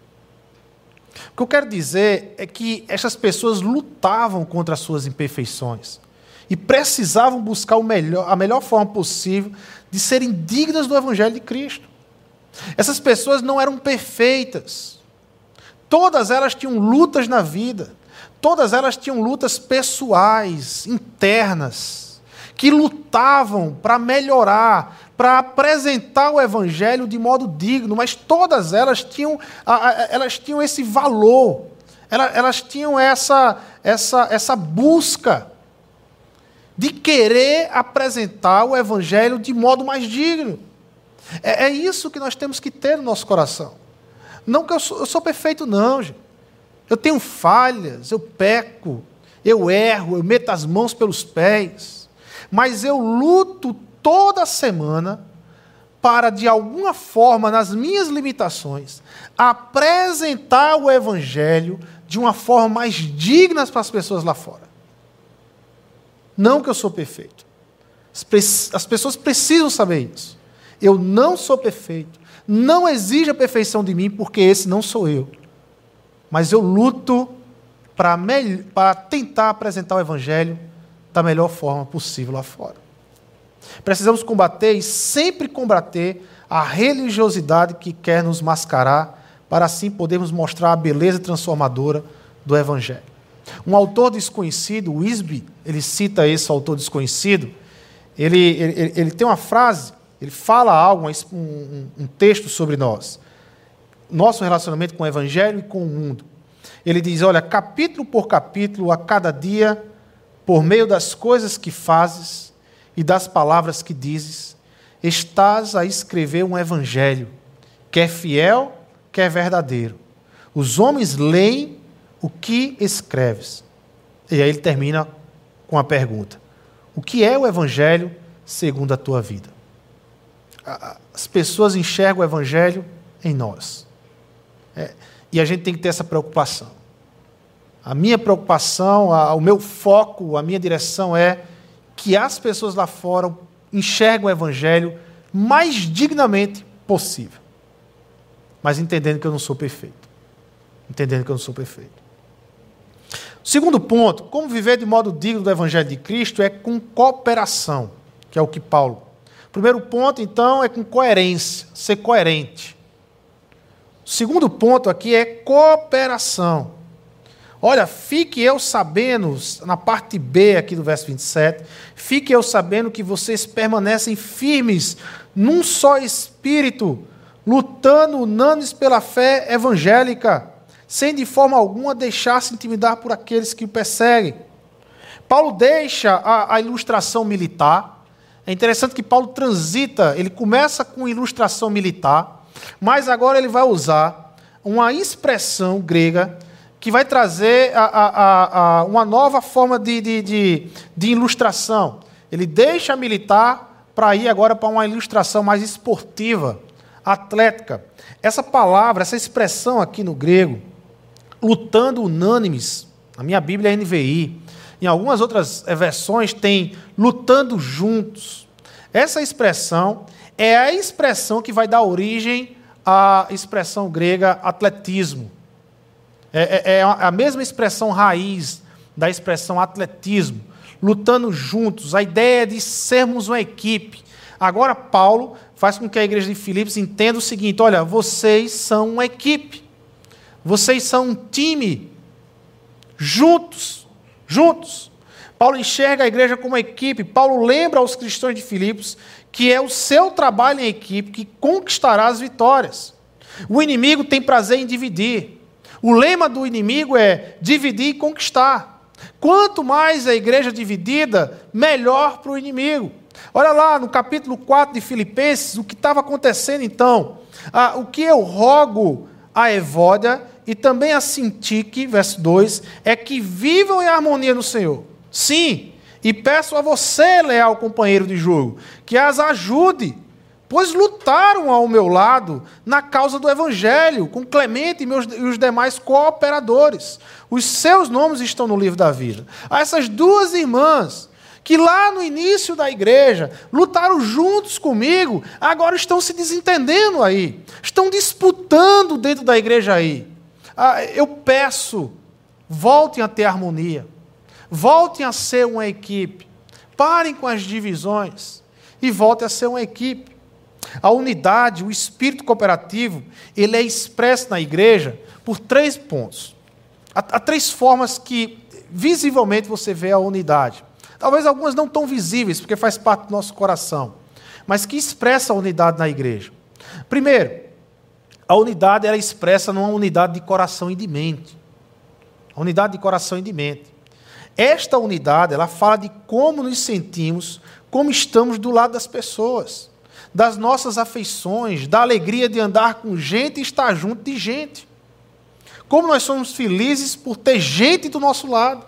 O que eu quero dizer é que essas pessoas lutavam contra as suas imperfeições e precisavam buscar melhor, a melhor forma possível de serem dignas do Evangelho de Cristo. Essas pessoas não eram perfeitas. Todas elas tinham lutas na vida. Todas elas tinham lutas pessoais, internas, que lutavam para melhorar, para apresentar o evangelho de modo digno, mas todas elas tinham, elas tinham esse valor, elas tinham essa, essa, essa busca de querer apresentar o evangelho de modo mais digno. É, é isso que nós temos que ter no nosso coração. Não que eu sou, eu sou perfeito, não, gente. Eu tenho falhas, eu peco, eu erro, eu meto as mãos pelos pés, mas eu luto toda semana para, de alguma forma, nas minhas limitações, apresentar o Evangelho de uma forma mais digna para as pessoas lá fora. Não que eu sou perfeito. As pessoas precisam saber isso. Eu não sou perfeito. Não exige a perfeição de mim, porque esse não sou eu. Mas eu luto para, para tentar apresentar o Evangelho da melhor forma possível lá fora. Precisamos combater e sempre combater a religiosidade que quer nos mascarar, para assim podermos mostrar a beleza transformadora do Evangelho. Um autor desconhecido, Wisby, ele cita esse autor desconhecido, ele, ele, ele tem uma frase, ele fala algo, um, um texto sobre nós. Nosso relacionamento com o Evangelho e com o mundo. Ele diz: olha, capítulo por capítulo, a cada dia, por meio das coisas que fazes e das palavras que dizes, estás a escrever um evangelho, que é fiel, que é verdadeiro. Os homens leem o que escreves. E aí ele termina com a pergunta: O que é o evangelho segundo a tua vida? As pessoas enxergam o evangelho em nós. É, e a gente tem que ter essa preocupação. A minha preocupação, a, o meu foco, a minha direção é que as pessoas lá fora enxergam o Evangelho mais dignamente possível. Mas entendendo que eu não sou perfeito. Entendendo que eu não sou perfeito. Segundo ponto, como viver de modo digno do Evangelho de Cristo é com cooperação, que é o que Paulo. Primeiro ponto, então, é com coerência, ser coerente. O segundo ponto aqui é cooperação. Olha, fique eu sabendo, na parte B aqui do verso 27, fique eu sabendo que vocês permanecem firmes num só espírito, lutando unânimes pela fé evangélica, sem de forma alguma deixar-se intimidar por aqueles que o perseguem. Paulo deixa a, a ilustração militar. É interessante que Paulo transita, ele começa com ilustração militar, mas agora ele vai usar uma expressão grega que vai trazer a, a, a, uma nova forma de, de, de, de ilustração. Ele deixa militar para ir agora para uma ilustração mais esportiva, atlética. Essa palavra, essa expressão aqui no grego, lutando unânimes, na minha Bíblia é NVI, em algumas outras versões tem lutando juntos. Essa expressão é a expressão que vai dar origem à expressão grega atletismo. É, é, é a mesma expressão raiz da expressão atletismo, lutando juntos, a ideia de sermos uma equipe. Agora, Paulo faz com que a igreja de Filipos entenda o seguinte: olha, vocês são uma equipe, vocês são um time, juntos, juntos. Paulo enxerga a igreja como uma equipe. Paulo lembra aos cristãos de Filipos que é o seu trabalho em equipe que conquistará as vitórias. O inimigo tem prazer em dividir. O lema do inimigo é dividir e conquistar. Quanto mais a igreja dividida, melhor para o inimigo. Olha lá no capítulo 4 de Filipenses, o que estava acontecendo então. Ah, o que eu rogo a Evódia e também a Sintique, verso 2, é que vivam em harmonia no Senhor. Sim, e peço a você, leal companheiro de jogo, que as ajude pois lutaram ao meu lado na causa do Evangelho, com Clemente e, meus, e os demais cooperadores. Os seus nomes estão no livro da vida. A essas duas irmãs, que lá no início da igreja lutaram juntos comigo, agora estão se desentendendo aí, estão disputando dentro da igreja aí. Ah, eu peço, voltem a ter harmonia, voltem a ser uma equipe, parem com as divisões e voltem a ser uma equipe. A unidade, o espírito cooperativo, ele é expresso na igreja por três pontos. Há, há três formas que visivelmente você vê a unidade. Talvez algumas não tão visíveis, porque faz parte do nosso coração, mas que expressa a unidade na igreja. Primeiro, a unidade era expressa numa unidade de coração e de mente. A unidade de coração e de mente. Esta unidade, ela fala de como nos sentimos, como estamos do lado das pessoas das nossas afeições, da alegria de andar com gente e estar junto de gente. Como nós somos felizes por ter gente do nosso lado,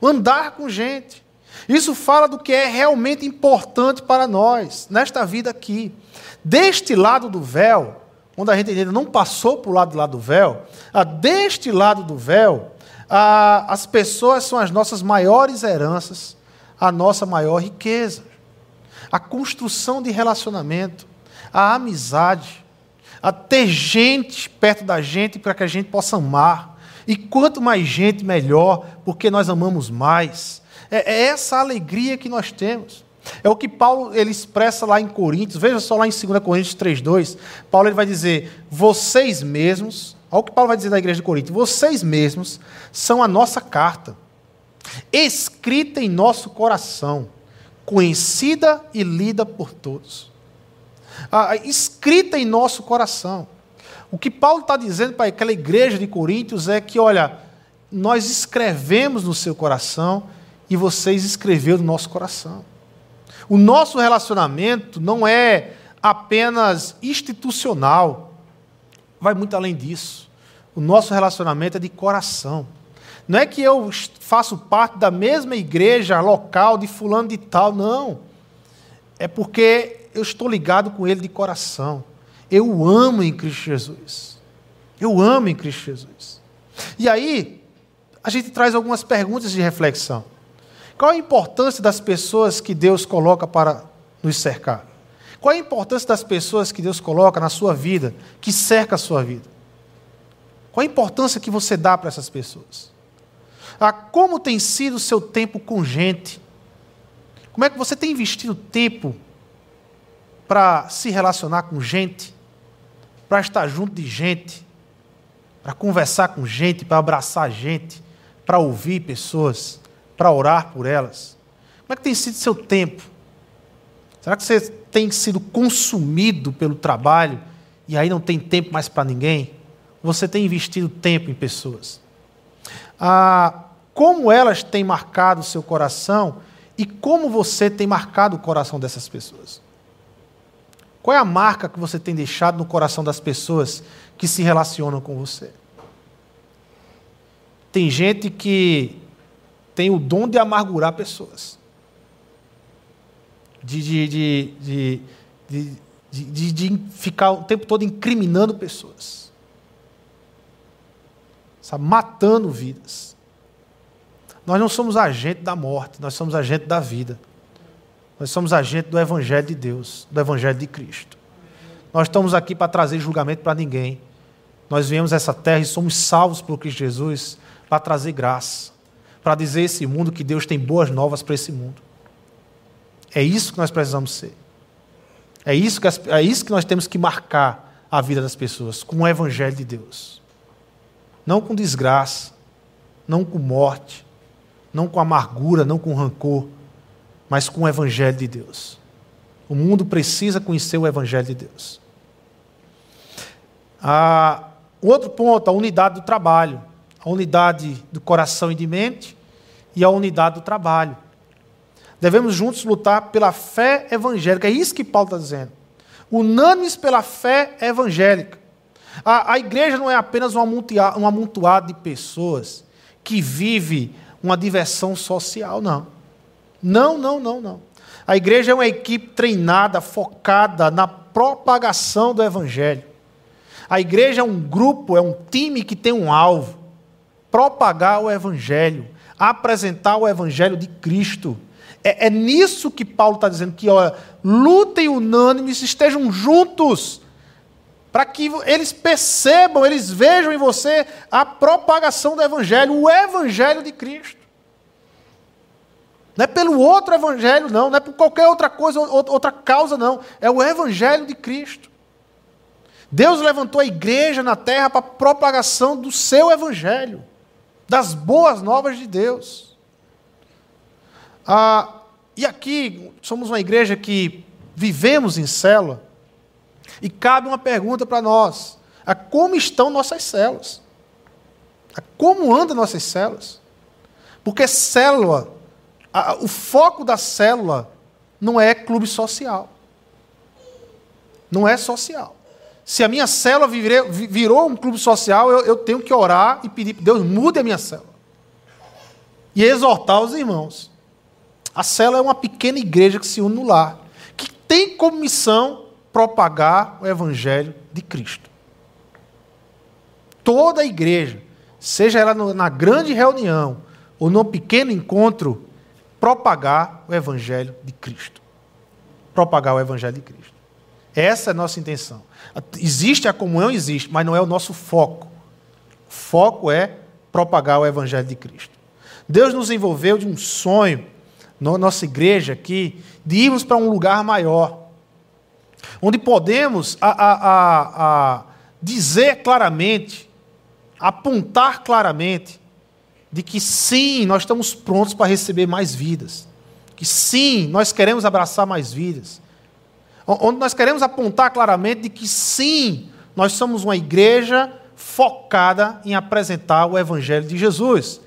andar com gente. Isso fala do que é realmente importante para nós, nesta vida aqui. Deste lado do véu, onde a gente ainda não passou para o lado, lado do véu, ah, deste lado do véu, ah, as pessoas são as nossas maiores heranças, a nossa maior riqueza a construção de relacionamento, a amizade, a ter gente perto da gente para que a gente possa amar. E quanto mais gente, melhor, porque nós amamos mais. É, é essa alegria que nós temos. É o que Paulo ele expressa lá em Coríntios, veja só lá em 2 Coríntios 3,2. Paulo ele vai dizer: vocês mesmos, olha o que Paulo vai dizer da igreja de Corinto, vocês mesmos são a nossa carta, escrita em nosso coração conhecida e lida por todos. Ah, escrita em nosso coração. O que Paulo está dizendo para aquela igreja de Coríntios é que, olha, nós escrevemos no seu coração e vocês escreveu no nosso coração. O nosso relacionamento não é apenas institucional, vai muito além disso. O nosso relacionamento é de coração. Não é que eu faço parte da mesma igreja local de fulano de tal, não. É porque eu estou ligado com ele de coração. Eu amo em Cristo Jesus. Eu amo em Cristo Jesus. E aí, a gente traz algumas perguntas de reflexão. Qual a importância das pessoas que Deus coloca para nos cercar? Qual a importância das pessoas que Deus coloca na sua vida, que cerca a sua vida? Qual a importância que você dá para essas pessoas? Ah, como tem sido o seu tempo com gente? Como é que você tem investido tempo para se relacionar com gente? Para estar junto de gente? Para conversar com gente? Para abraçar gente? Para ouvir pessoas? Para orar por elas? Como é que tem sido seu tempo? Será que você tem sido consumido pelo trabalho e aí não tem tempo mais para ninguém? Você tem investido tempo em pessoas? Ah, como elas têm marcado o seu coração e como você tem marcado o coração dessas pessoas. Qual é a marca que você tem deixado no coração das pessoas que se relacionam com você? Tem gente que tem o dom de amargurar pessoas, de, de, de, de, de, de ficar o tempo todo incriminando pessoas, sabe, matando vidas. Nós não somos agente da morte, nós somos agente da vida. Nós somos agente do Evangelho de Deus, do Evangelho de Cristo. Nós estamos aqui para trazer julgamento para ninguém. Nós viemos a essa terra e somos salvos por Cristo Jesus para trazer graça, para dizer a esse mundo que Deus tem boas novas para esse mundo. É isso que nós precisamos ser. É isso, que, é isso que nós temos que marcar a vida das pessoas, com o Evangelho de Deus. Não com desgraça, não com morte, não com amargura, não com rancor, mas com o Evangelho de Deus. O mundo precisa conhecer o Evangelho de Deus. Ah, outro ponto, a unidade do trabalho. A unidade do coração e de mente e a unidade do trabalho. Devemos juntos lutar pela fé evangélica. É isso que Paulo está dizendo. Unânimes pela fé evangélica. A, a igreja não é apenas um amontoado, de pessoas que vive uma diversão social, não. Não, não, não, não. A igreja é uma equipe treinada, focada na propagação do Evangelho. A igreja é um grupo, é um time que tem um alvo: propagar o Evangelho, apresentar o Evangelho de Cristo. É, é nisso que Paulo está dizendo que, olha, lutem unânimes, estejam juntos, para que eles percebam, eles vejam em você a propagação do Evangelho, o Evangelho de Cristo. Não é pelo outro Evangelho, não, não é por qualquer outra coisa, outra causa, não. É o Evangelho de Cristo. Deus levantou a igreja na terra para a propagação do seu Evangelho, das boas novas de Deus. Ah, e aqui somos uma igreja que vivemos em célula. E cabe uma pergunta para nós: a como estão nossas células? A como andam nossas células? Porque célula, a, o foco da célula não é clube social. Não é social. Se a minha célula virou, um clube social, eu, eu tenho que orar e pedir para Deus mude a minha célula. E exortar os irmãos. A célula é uma pequena igreja que se une no lar, que tem como missão propagar o evangelho de Cristo. Toda a igreja, seja ela na grande reunião ou no pequeno encontro, propagar o evangelho de Cristo. Propagar o evangelho de Cristo. Essa é a nossa intenção. Existe a comunhão, existe, mas não é o nosso foco. O foco é propagar o evangelho de Cristo. Deus nos envolveu de um sonho na nossa igreja aqui de irmos para um lugar maior onde podemos a, a, a, dizer claramente, apontar claramente, de que sim, nós estamos prontos para receber mais vidas, que sim, nós queremos abraçar mais vidas, onde nós queremos apontar claramente de que sim, nós somos uma igreja focada em apresentar o Evangelho de Jesus.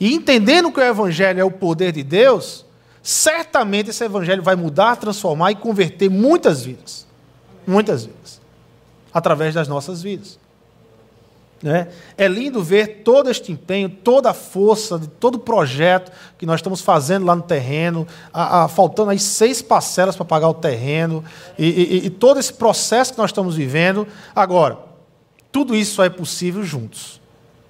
e entendendo que o Evangelho é o poder de Deus, certamente esse Evangelho vai mudar, transformar e converter muitas vidas. Muitas vidas. Através das nossas vidas. Né? É lindo ver todo este empenho, toda a força, de todo o projeto que nós estamos fazendo lá no terreno, a, a, faltando aí seis parcelas para pagar o terreno, e, e, e, todo esse processo que nós estamos vivendo. Agora, tudo isso só é possível juntos.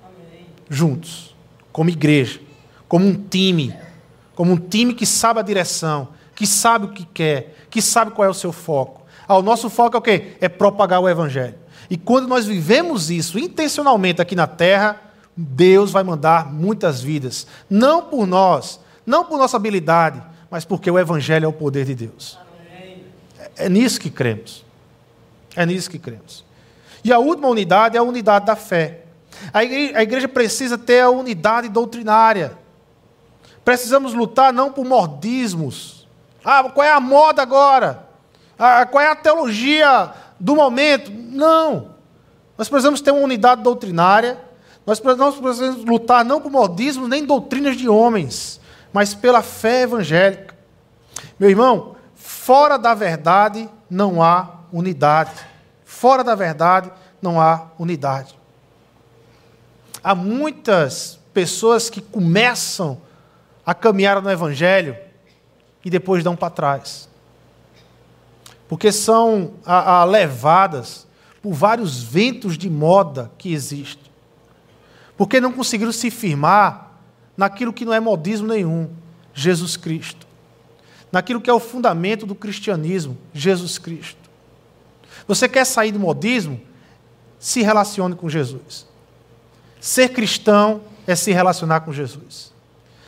Amém. Juntos, como igreja, como um time, como um time que sabe a direção, que sabe o que quer, que sabe qual é o seu foco. Ah, o nosso foco é o quê? É propagar o Evangelho. E quando nós vivemos isso intencionalmente aqui na terra, Deus vai mandar muitas vidas. Não por nós, não por nossa habilidade, mas porque o Evangelho é o poder de Deus. É, é nisso que cremos. É nisso que cremos. E a última unidade é a unidade da fé. A igreja, a igreja precisa ter a unidade doutrinária. Precisamos lutar não por modismos. Ah, qual é a moda agora? Ah, qual é a teologia do momento. Não. Nós precisamos ter uma unidade doutrinária. Nós precisamos lutar não por modismos nem doutrinas de homens, mas pela fé evangélica. Meu irmão, fora da verdade não há unidade. Fora da verdade não há unidade. Há muitas pessoas que começam a caminhar no Evangelho e depois dão para trás porque são a, a, levadas por vários ventos de moda que existem. Porque não conseguiram se firmar naquilo que não é modismo nenhum, Jesus Cristo. Naquilo que é o fundamento do cristianismo, Jesus Cristo. Você quer sair do modismo? Se relacione com Jesus. Ser cristão é se relacionar com Jesus.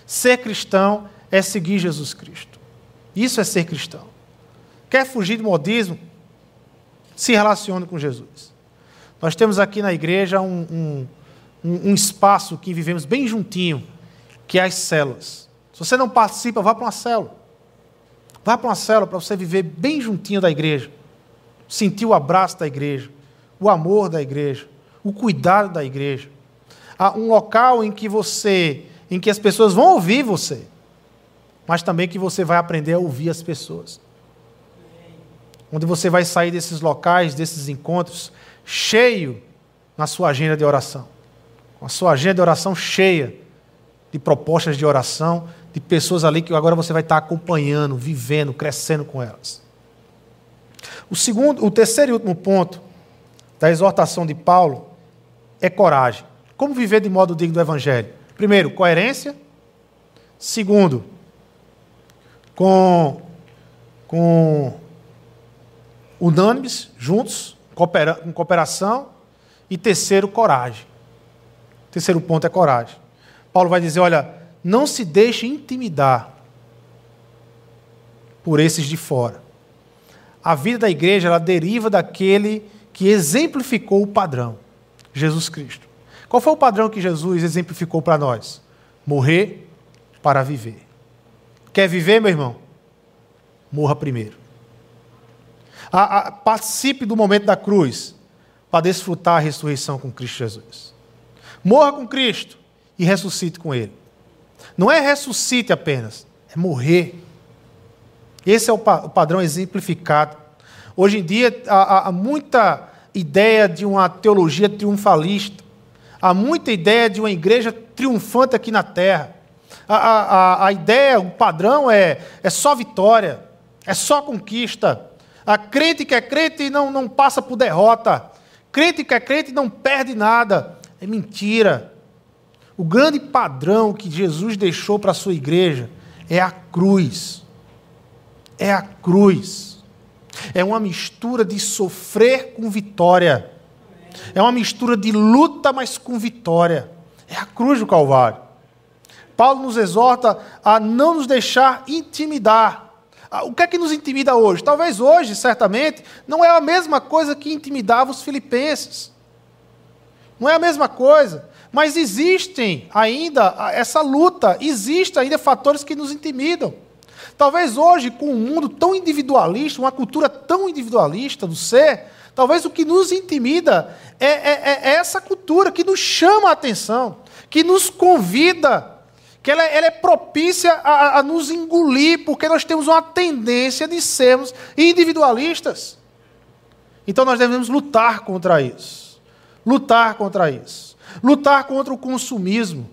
Ser cristão é seguir Jesus Cristo. Isso é ser cristão. Quer fugir do modismo? Se relacione com Jesus. Nós temos aqui na igreja um, um, um espaço que vivemos bem juntinho, que é as células. Se você não participa, vá para uma célula. Vá para uma célula para você viver bem juntinho da igreja. Sentir o abraço da igreja, o amor da igreja, o cuidado da igreja. Há um local em que você, em que as pessoas vão ouvir você, mas também que você vai aprender a ouvir as pessoas onde você vai sair desses locais, desses encontros, cheio na sua agenda de oração. Com a sua agenda de oração cheia de propostas de oração, de pessoas ali que agora você vai estar acompanhando, vivendo, crescendo com elas. O segundo, o terceiro e último ponto da exortação de Paulo é coragem. Como viver de modo digno do evangelho? Primeiro, coerência. Segundo, com com unânimes, juntos, coopera com cooperação. E terceiro, coragem. terceiro ponto é coragem. Paulo vai dizer: olha, não se deixe intimidar por esses de fora. A vida da igreja ela deriva daquele que exemplificou o padrão, Jesus Cristo. Qual foi o padrão que Jesus exemplificou para nós? Morrer para viver. Quer viver, meu irmão? Morra primeiro a, a, participe do momento da cruz para desfrutar a ressurreição com Cristo Jesus. Morra com Cristo e ressuscite com Ele. Não é ressuscite apenas, é morrer. Esse é o, pa o padrão exemplificado. Hoje em dia há, há muita ideia de uma teologia triunfalista. Há muita ideia de uma igreja triunfante aqui na terra. A, a, a, ideia, o padrão é, é só vitória, é só conquista. A crente que é crente não, não passa por derrota. Crente que é crente não perde nada. É mentira. O grande padrão que Jesus deixou para a sua igreja é a cruz. É a cruz. É uma mistura de sofrer com vitória. É uma mistura de luta, mas com vitória. É a cruz do Calvário. Paulo nos exorta a não nos deixar intimidar o que é que nos intimida hoje? Talvez hoje, certamente, não é a mesma coisa que intimidava os filipenses. Não é a mesma coisa. Mas existem ainda essa luta, existem ainda fatores que nos intimidam. Talvez hoje, com um mundo tão individualista, uma cultura tão individualista do ser, talvez o que nos intimida é, é, é essa cultura que nos chama a atenção, que nos convida que ela, ela é propícia a, a nos engolir, porque nós temos uma tendência de sermos individualistas. Então nós devemos lutar contra isso. Lutar contra isso. Lutar contra o consumismo.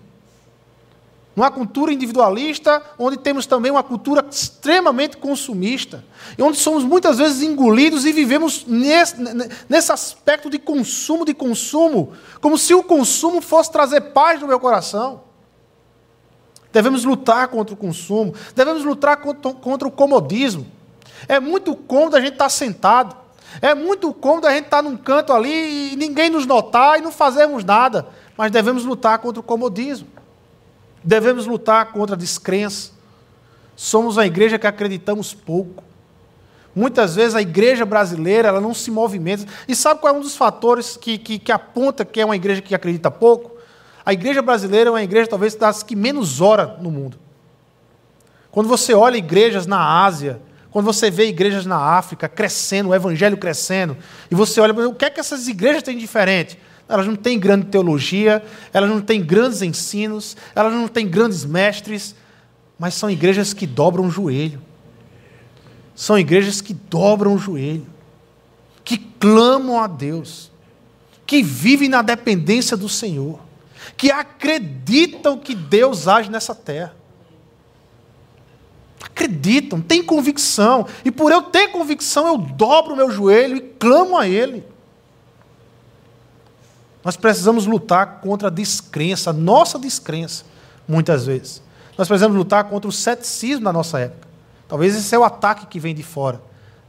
Uma cultura individualista, onde temos também uma cultura extremamente consumista, e onde somos muitas vezes engolidos e vivemos nesse, nesse aspecto de consumo, de consumo, como se o consumo fosse trazer paz no meu coração. Devemos lutar contra o consumo, devemos lutar contra, o comodismo. É muito cômodo a gente estar sentado, é muito cômodo a gente estar num canto ali e ninguém nos notar e não fazermos nada, mas devemos lutar contra o comodismo. Devemos lutar contra a descrença. Somos uma igreja que acreditamos pouco. Muitas vezes a igreja brasileira ela não se movimenta. E sabe qual é um dos fatores que, que, que aponta que é uma igreja que acredita pouco? A igreja brasileira é uma igreja talvez das que menos ora no mundo. Quando você olha igrejas na Ásia, quando você vê igrejas na África crescendo, o evangelho crescendo, e você olha, o que é que essas igrejas têm de diferente? elas não têm grande teologia, elas não têm grandes ensinos, elas não têm grandes mestres, mas são igrejas que dobram o joelho. São igrejas que dobram o joelho, que clamam a Deus, que vivem na dependência do Senhor, que acreditam que Deus age nessa terra. Acreditam, têm convicção, e por eu ter convicção, eu dobro o meu joelho e clamo a Ele. Nós precisamos lutar contra a descrença, a nossa descrença, muitas vezes. Nós precisamos lutar contra o ceticismo da nossa época. Talvez esse é o ataque que vem de fora.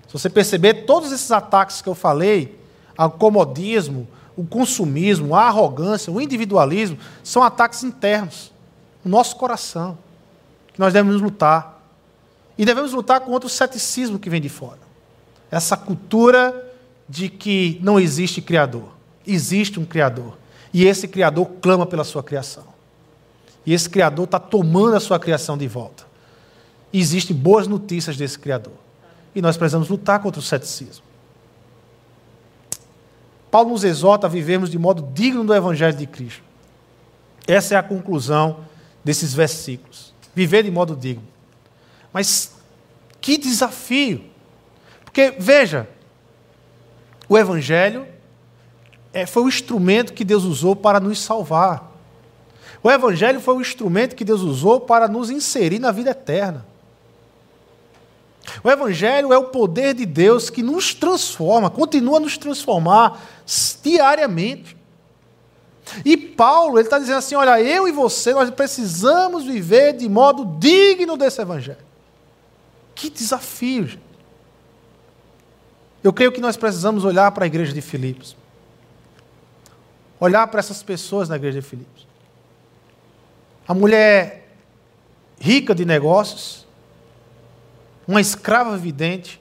Se você perceber, todos esses ataques que eu falei, o comodismo, o consumismo, a arrogância, o individualismo, são ataques internos, no nosso coração, que nós devemos lutar. E devemos lutar contra o ceticismo que vem de fora. Essa cultura de que não existe Criador existe um Criador. E esse Criador clama pela sua criação. E esse Criador está tomando a sua criação de volta. Existem boas notícias desse Criador. E nós precisamos lutar contra o ceticismo. Paulo nos exorta a vivermos de modo digno do Evangelho de Cristo. Essa é a conclusão desses versículos. Viver de modo digno. Mas que desafio! Porque, veja, o Evangelho é, foi o instrumento que Deus usou para nos salvar. O Evangelho foi o instrumento que Deus usou para nos inserir na vida eterna. O Evangelho é o poder de Deus que nos transforma, continua a nos transformar diariamente. E Paulo, ele está dizendo assim: olha, eu e você, nós precisamos viver de modo digno desse Evangelho. Que desafio, gente. Eu creio que nós precisamos olhar para a igreja de Filipos olhar para essas pessoas na igreja de Filipos. A mulher rica de negócios, uma escrava vidente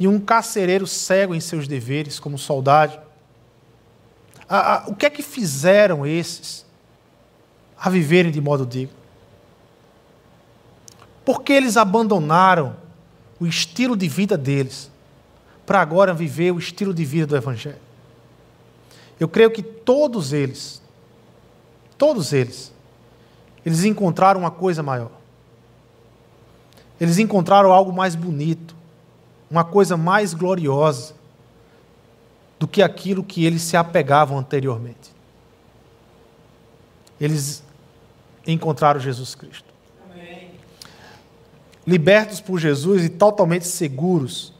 e um carcereiro cego em seus deveres como soldado. o que é que fizeram esses a viverem de modo digno? Porque eles abandonaram o estilo de vida deles para agora viver o estilo de vida do Evangelho. Eu creio que todos eles, todos eles, eles encontraram uma coisa maior. Eles encontraram algo mais bonito, uma coisa mais gloriosa do que aquilo que eles se apegavam anteriormente. Eles encontraram Jesus Cristo. Amém. Libertos por Jesus e totalmente seguros,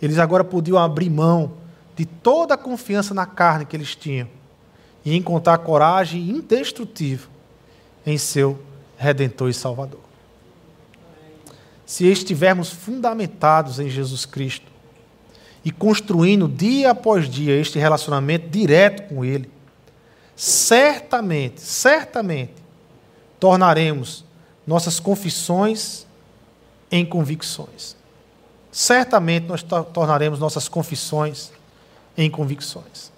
eles agora podiam abrir mão de toda a confiança na carne que eles tinham e encontrar coragem indestrutível em seu Redentor e Salvador. Se estivermos fundamentados em Jesus Cristo e construindo dia após dia este relacionamento direto com Ele, certamente, certamente, tornaremos nossas confissões em convicções. Certamente nós tornaremos nossas confissões em convicções.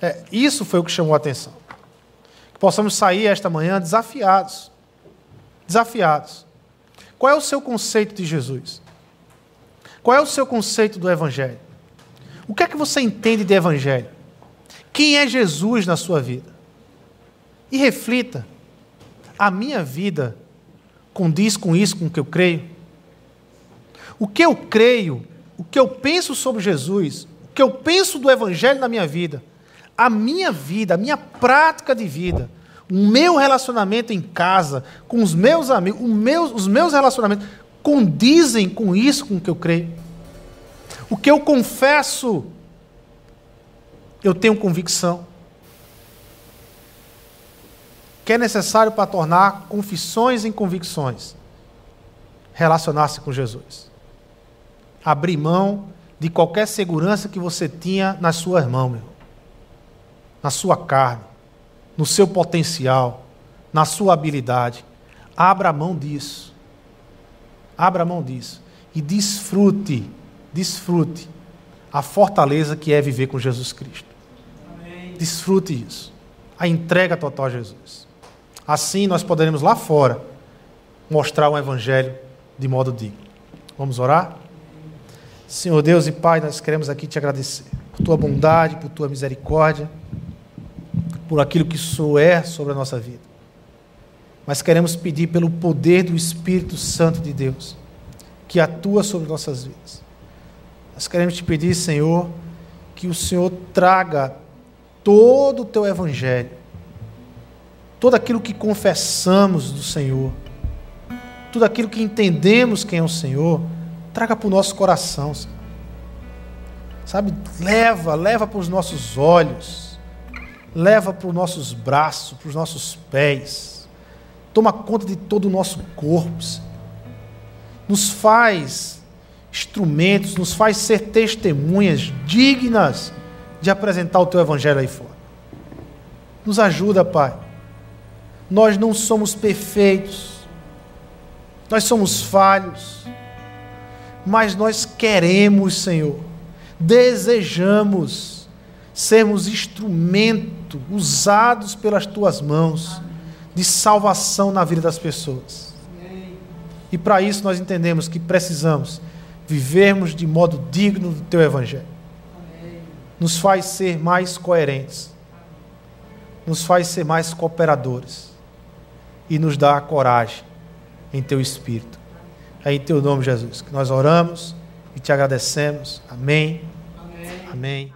É, isso foi o que chamou a atenção. Que possamos sair esta manhã desafiados. Desafiados. Qual é o seu conceito de Jesus? Qual é o seu conceito do Evangelho? O que é que você entende de Evangelho? Quem é Jesus na sua vida? E reflita a minha vida condiz com isso, com o que eu creio? O que eu creio, o que eu penso sobre Jesus, o que eu penso do Evangelho na minha vida, a minha vida, a minha prática de vida, o meu relacionamento em casa, com os meus amigos, os meus, os meus relacionamentos, condizem com isso, com o que eu creio. O que eu confesso, eu tenho convicção. Que é necessário para tornar confissões em convicções. Relacionar-se com Jesus. Abrir mão de qualquer segurança que você tinha nas suas mãos, meu. na sua carne, no seu potencial, na sua habilidade. Abra mão disso. Abra mão disso. E desfrute, desfrute a fortaleza que é viver com Jesus Cristo. Amém. Desfrute isso. A entrega total a Jesus. Assim nós poderemos lá fora mostrar o Evangelho de modo digno. Vamos orar? Senhor Deus e Pai, nós queremos aqui te agradecer por tua bondade, por tua misericórdia, por aquilo que isso é sobre a nossa vida mas queremos pedir pelo poder do Espírito Santo de Deus, que atua sobre nossas vidas. Nós queremos te pedir, Senhor, que o Senhor traga todo o teu evangelho, todo aquilo que confessamos do Senhor, tudo aquilo que entendemos quem é o Senhor, traga para o nosso coração. Senhor. Sabe, leva, leva para os nossos olhos, leva para os nossos braços, para os nossos pés toma conta de todo o nosso corpo, Senhor. nos faz instrumentos, nos faz ser testemunhas dignas de apresentar o teu evangelho aí fora. Nos ajuda, Pai. Nós não somos perfeitos, nós somos falhos, mas nós queremos, Senhor, desejamos sermos usados pelas tuas mãos de salvação na vida das pessoas. E para isso nós entendemos que precisamos vivermos de modo digno do teu evangelho. Nos faz ser mais coerentes. Nos faz ser mais cooperadores. E nos dá coragem em teu espírito. É em teu nome, Jesus, que nós oramos e te agradecemos. Amém. Amém. Amém.